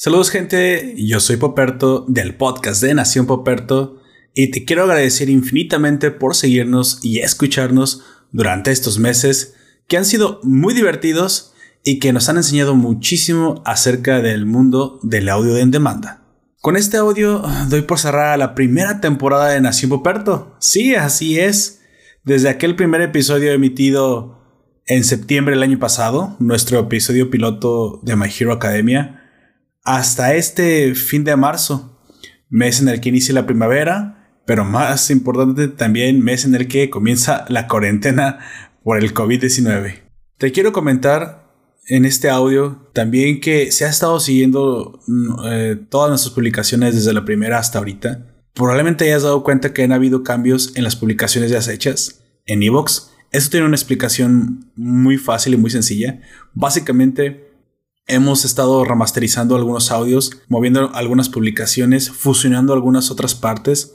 Saludos gente, yo soy Poperto del podcast de Nación Poperto y te quiero agradecer infinitamente por seguirnos y escucharnos durante estos meses que han sido muy divertidos y que nos han enseñado muchísimo acerca del mundo del audio en demanda. Con este audio doy por cerrada la primera temporada de Nación Poperto. Sí, así es. Desde aquel primer episodio emitido en septiembre del año pasado, nuestro episodio piloto de My Hero Academia, hasta este fin de marzo, mes en el que inicia la primavera, pero más importante también mes en el que comienza la cuarentena por el COVID-19. Te quiero comentar en este audio también que se ha estado siguiendo mm, eh, todas nuestras publicaciones desde la primera hasta ahorita. Probablemente hayas dado cuenta que han habido cambios en las publicaciones ya hechas en Evox. Eso tiene una explicación muy fácil y muy sencilla. Básicamente, Hemos estado remasterizando algunos audios, moviendo algunas publicaciones, fusionando algunas otras partes.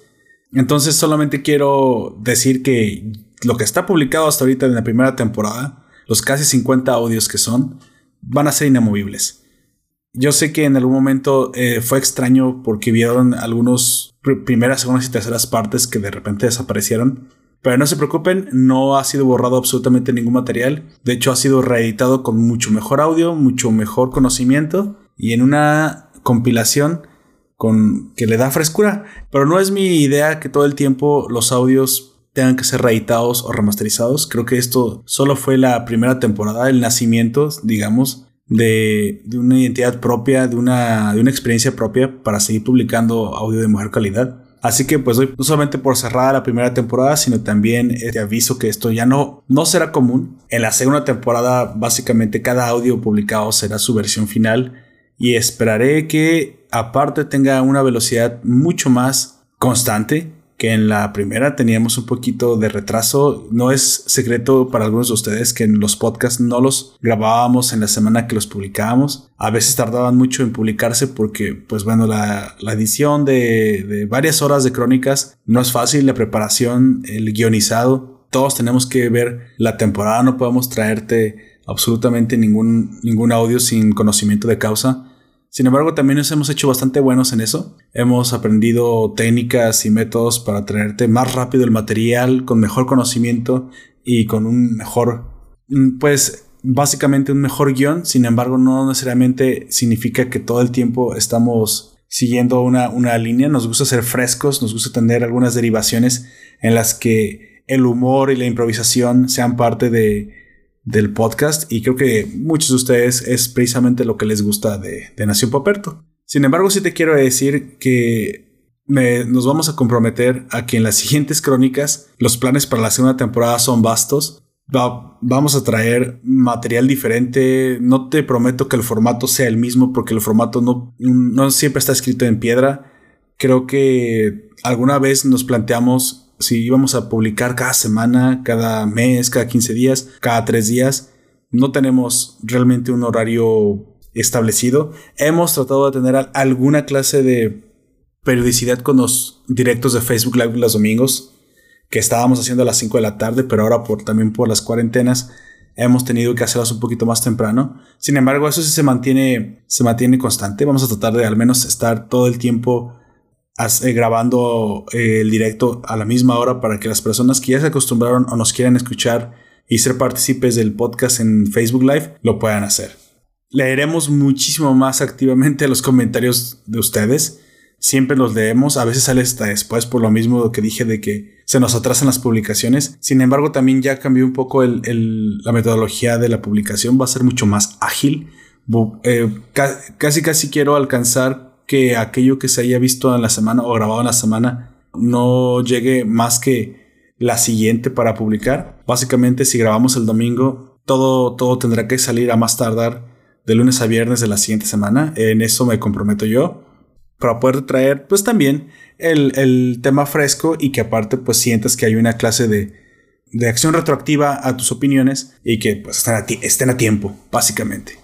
Entonces solamente quiero decir que lo que está publicado hasta ahorita en la primera temporada, los casi 50 audios que son, van a ser inamovibles. Yo sé que en algún momento eh, fue extraño porque vieron algunos primeras, segundas y terceras partes que de repente desaparecieron. Pero no se preocupen, no ha sido borrado absolutamente ningún material. De hecho, ha sido reeditado con mucho mejor audio, mucho mejor conocimiento y en una compilación con que le da frescura. Pero no es mi idea que todo el tiempo los audios tengan que ser reeditados o remasterizados. Creo que esto solo fue la primera temporada, el nacimiento, digamos, de, de, una identidad propia, de una, de una experiencia propia para seguir publicando audio de mejor calidad. Así que pues doy no solamente por cerrada la primera temporada, sino también te este aviso que esto ya no, no será común. En la segunda temporada básicamente cada audio publicado será su versión final y esperaré que aparte tenga una velocidad mucho más constante que en la primera teníamos un poquito de retraso. No es secreto para algunos de ustedes que en los podcasts no los grabábamos en la semana que los publicábamos. A veces tardaban mucho en publicarse porque, pues bueno, la, edición de, de varias horas de crónicas no es fácil, la preparación, el guionizado. Todos tenemos que ver la temporada, no podemos traerte absolutamente ningún, ningún audio sin conocimiento de causa. Sin embargo, también nos hemos hecho bastante buenos en eso. Hemos aprendido técnicas y métodos para traerte más rápido el material, con mejor conocimiento y con un mejor, mm, pues básicamente un mejor guion. Sin embargo, no necesariamente significa que todo el tiempo estamos siguiendo una, una línea. Nos gusta ser frescos, nos gusta tener algunas derivaciones en las que el humor y la improvisación sean parte de, del podcast y creo que muchos de ustedes es precisamente lo que les gusta de, Nación Poperto. Sin embargo, sí te quiero decir que nos vamos a comprometer a que en las siguientes crónicas los planes para la segunda temporada son vastos. vamos a traer material diferente. No te prometo que el formato sea el mismo porque el formato no, no siempre está escrito en piedra. Creo que alguna vez nos planteamos si íbamos a publicar cada semana, cada mes, cada 15 días, cada 3 días, no tenemos realmente un horario establecido. Hemos tratado de tener alguna clase de periodicidad con los directos de Facebook Live los domingos, que estábamos haciendo a las 5 de la tarde, pero ahora por, también por las cuarentenas hemos tenido que hacerlas un poquito más temprano. Sin embargo, eso sí se mantiene, se mantiene constante. Vamos a tratar de al menos estar todo el tiempo grabando eh, el directo a la misma hora para que las personas que ya se acostumbraron o nos quieran escuchar y ser partícipes del podcast en Facebook Live lo puedan hacer. Leeremos muchísimo más activamente los comentarios de ustedes. Siempre los leemos, a veces sale hasta después por lo mismo que dije de que se nos atrasan las publicaciones. Sin embargo, también ya cambió un poco la metodología de la publicación, va a ser mucho más ágil. Eh, casi casi quiero alcanzar que aquello que se haya visto en la semana o grabado en la semana no llegue más que la siguiente para publicar. Básicamente, si grabamos el domingo, todo, todo tendrá que salir a más tardar de lunes a viernes de la siguiente semana. En eso me comprometo yo. Para poder traer, pues también el, tema fresco y que aparte, pues sientas que hay una clase de, de acción retroactiva a tus opiniones y que pues estén a, estén a tiempo, básicamente.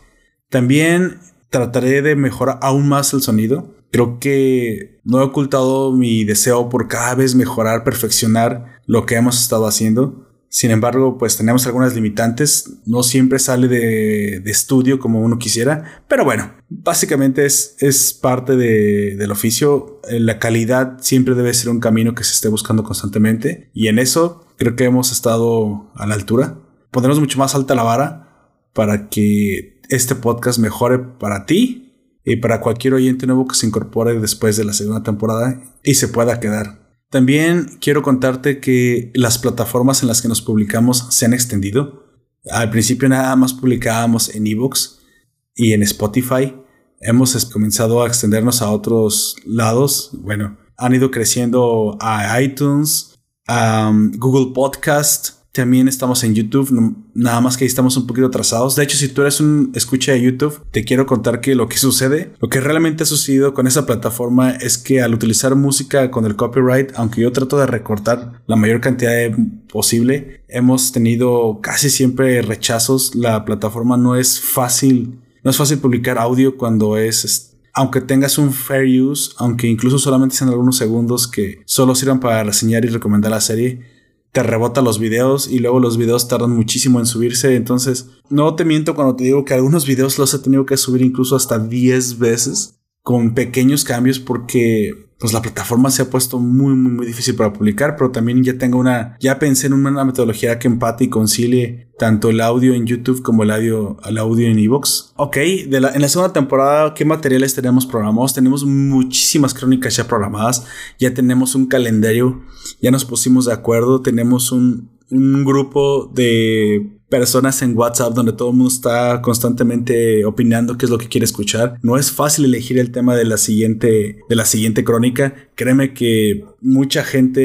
También trataré de mejorar aún más el sonido. Creo que no he ocultado mi deseo por cada vez mejorar, perfeccionar lo que hemos estado haciendo. Sin embargo, pues tenemos algunas limitantes. No siempre sale de, estudio como uno quisiera. Pero bueno, básicamente es, es parte del oficio. La calidad siempre debe ser un camino que se esté buscando constantemente. Y en eso creo que hemos estado a la altura. Pondremos mucho más alta la vara para que este podcast mejore para ti y para cualquier oyente nuevo que se incorpore después de la segunda temporada y se pueda quedar. También quiero contarte que las plataformas en las que nos publicamos se han extendido. Al principio nada más publicábamos en ebooks y en Spotify. Hemos comenzado a extendernos a otros lados. Bueno, han ido creciendo a iTunes, a um, Google Podcast, también estamos en YouTube, nada más que ahí estamos un poquito atrasados. De hecho, si tú eres un escucha de YouTube, te quiero contar que lo que sucede, lo que realmente ha sucedido con esa plataforma es que al utilizar música con el copyright, aunque yo trato de recortar la mayor cantidad posible, hemos tenido casi siempre rechazos. La plataforma no es fácil, no es fácil publicar audio cuando es aunque tengas un fair use, aunque incluso solamente sean algunos segundos que solo sirvan para reseñar y recomendar la serie, te rebota los videos y luego los videos tardan muchísimo en subirse. Entonces, no te miento cuando te digo que algunos videos los he tenido que subir incluso hasta 10 veces con pequeños cambios porque pues la plataforma se ha puesto muy, muy, muy difícil para publicar, pero también ya tengo una, ya pensé en una metodología que empate y concilie tanto el audio en YouTube como el audio, el audio en Evox. Ok, de la, en la segunda temporada, ¿qué materiales tenemos programados? Tenemos muchísimas crónicas ya programadas, ya tenemos un calendario, ya nos pusimos de acuerdo, tenemos un, un grupo de personas en WhatsApp donde todo el mundo está constantemente opinando qué es lo que quiere escuchar. No es fácil elegir el tema de la siguiente, de la siguiente crónica. Créeme que mucha gente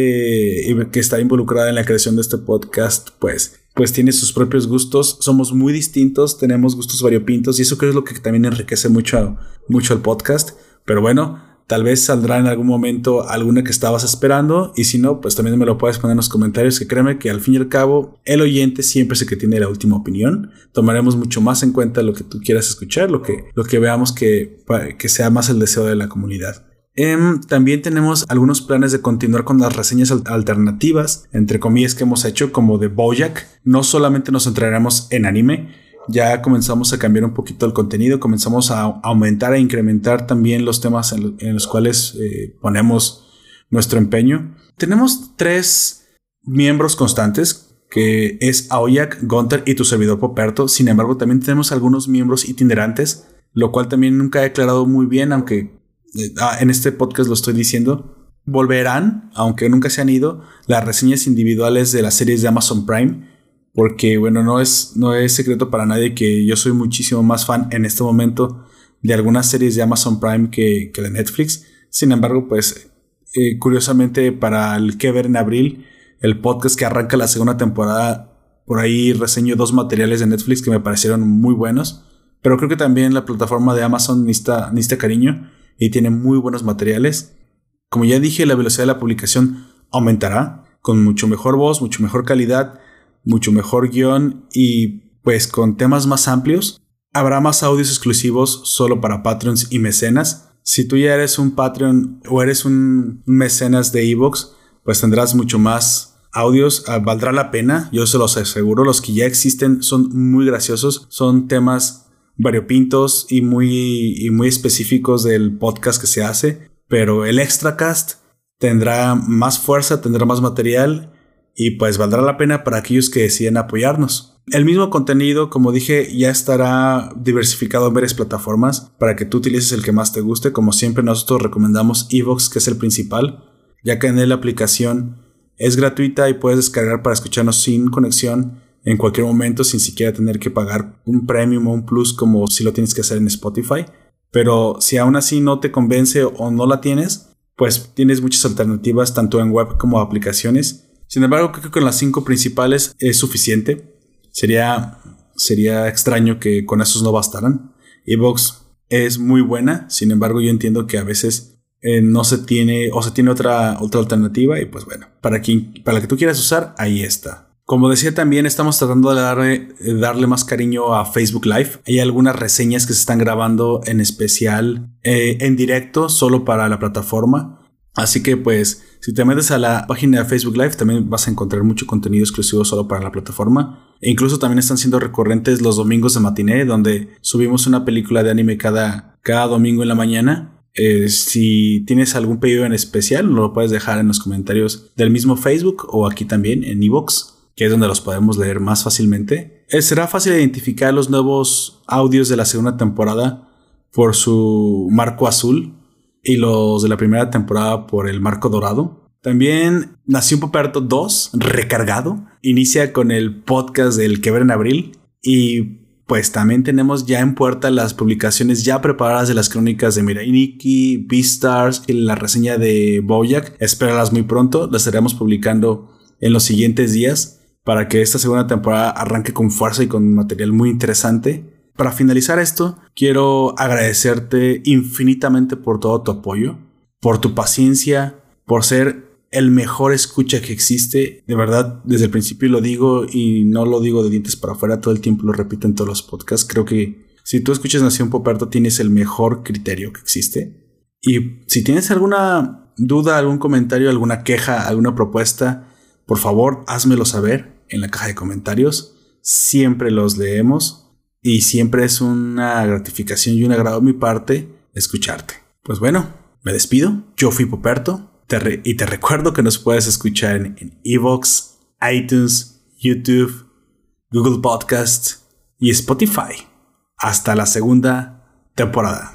que está involucrada en la creación de este podcast, pues pues tiene sus propios gustos, somos muy distintos, tenemos gustos variopintos y eso creo es lo que también enriquece mucho, mucho el podcast. Pero bueno, Tal vez saldrá en algún momento alguna que estabas esperando y si no, pues también me lo puedes poner en los comentarios que créeme que al fin y al cabo el oyente siempre es el que tiene la última opinión. Tomaremos mucho más en cuenta lo que tú quieras escuchar, lo que, lo que veamos que, que sea más el deseo de la comunidad. Em, también tenemos algunos planes de continuar con las reseñas alternativas, entre comillas, que hemos hecho, como de Bojack. No solamente nos centraremos en anime, ya comenzamos a cambiar un poquito el contenido, comenzamos a aumentar e incrementar también los temas en, los cuales eh, ponemos nuestro empeño. Tenemos tres miembros constantes, que es Aoyak, Gunter y tu servidor Poperto. Sin embargo, también tenemos algunos miembros itinerantes, lo cual también nunca he aclarado muy bien, aunque eh, ah, en este podcast lo estoy diciendo. Volverán, aunque nunca se han ido, las reseñas individuales de las series de Amazon Prime porque bueno, no es, no es secreto para nadie que yo soy muchísimo más fan en este momento de algunas series de Amazon Prime que, que de Netflix. Sin embargo, pues eh, curiosamente para el que ver en abril, el podcast que arranca la segunda temporada, por ahí reseño dos materiales de Netflix que me parecieron muy buenos. Pero creo que también la plataforma de Amazon necesita, necesita cariño y tiene muy buenos materiales. Como ya dije, la velocidad de la publicación aumentará con mucho mejor voz, mucho mejor calidad mucho mejor guion y pues con temas más amplios. Habrá más audios exclusivos solo para Patreons y mecenas. Si tú ya eres un Patreon o eres un mecenas de Evox, pues tendrás mucho más audios. Ah, valdrá la pena, yo se los aseguro. Los que ya existen son muy graciosos, son temas variopintos y muy, y muy específicos del podcast que se hace. Pero el Extracast tendrá más fuerza, tendrá más material y pues valdrá la pena para aquellos que deciden apoyarnos. El mismo contenido, como dije, ya estará diversificado en varias plataformas para que tú utilices el que más te guste. Como siempre, nosotros recomendamos Evox, que es el principal, ya que en él la aplicación es gratuita y puedes descargar para escucharnos sin conexión en cualquier momento sin siquiera tener que pagar un premium o un plus como si lo tienes que hacer en Spotify. Pero si aún así no te convence o no la tienes, pues tienes muchas alternativas tanto en web como aplicaciones sin embargo, creo que con las cinco principales es suficiente. Sería, sería extraño que con esos no bastaran. Evox es muy buena, sin embargo, yo entiendo que a veces eh, no se tiene o se tiene otra, otra alternativa y pues bueno, para, quien, para la que tú quieras usar, ahí está. Como decía también, estamos tratando de darle, darle, más cariño a Facebook Live. Hay algunas reseñas que se están grabando en especial eh, en directo solo para la plataforma. Así que pues Si te metes a la página de Facebook Live, también vas a encontrar mucho contenido exclusivo solo para la plataforma. E incluso también están siendo recurrentes los domingos de matiné, donde subimos una película de anime cada, cada domingo en la mañana. Eh, si tienes algún pedido en especial, lo puedes dejar en los comentarios del mismo Facebook o aquí también en Evox, que es donde los podemos leer más fácilmente. Eh, será fácil identificar los nuevos audios de la segunda temporada por su marco azul y los de la primera temporada por el marco dorado. También Nació un Poperto 2, recargado. Inicia con el podcast del que ver en abril. Y pues también tenemos ya en puerta las publicaciones ya preparadas de las crónicas de Mirai Nikki, Beastars y la reseña de Bojack. Espéralas muy pronto, las estaremos publicando en los siguientes días para que esta segunda temporada arranque con fuerza y con material muy interesante. Para finalizar esto, quiero agradecerte infinitamente por todo tu apoyo, por tu paciencia, por ser el mejor escucha que existe. De verdad, desde el principio lo digo y no lo digo de dientes para afuera, todo el tiempo lo repito en todos los podcasts. Creo que si tú escuchas Nación Poperto tienes el mejor criterio que existe. Y si tienes alguna duda, algún comentario, alguna queja, alguna propuesta, por favor, házmelo saber en la caja de comentarios. Siempre los leemos y siempre es una gratificación y un agrado de mi parte escucharte. Pues bueno, me despido. Yo fui Poperto y te recuerdo que nos puedes escuchar en Evox, iTunes, YouTube, Google Podcast y Spotify. Hasta la segunda temporada.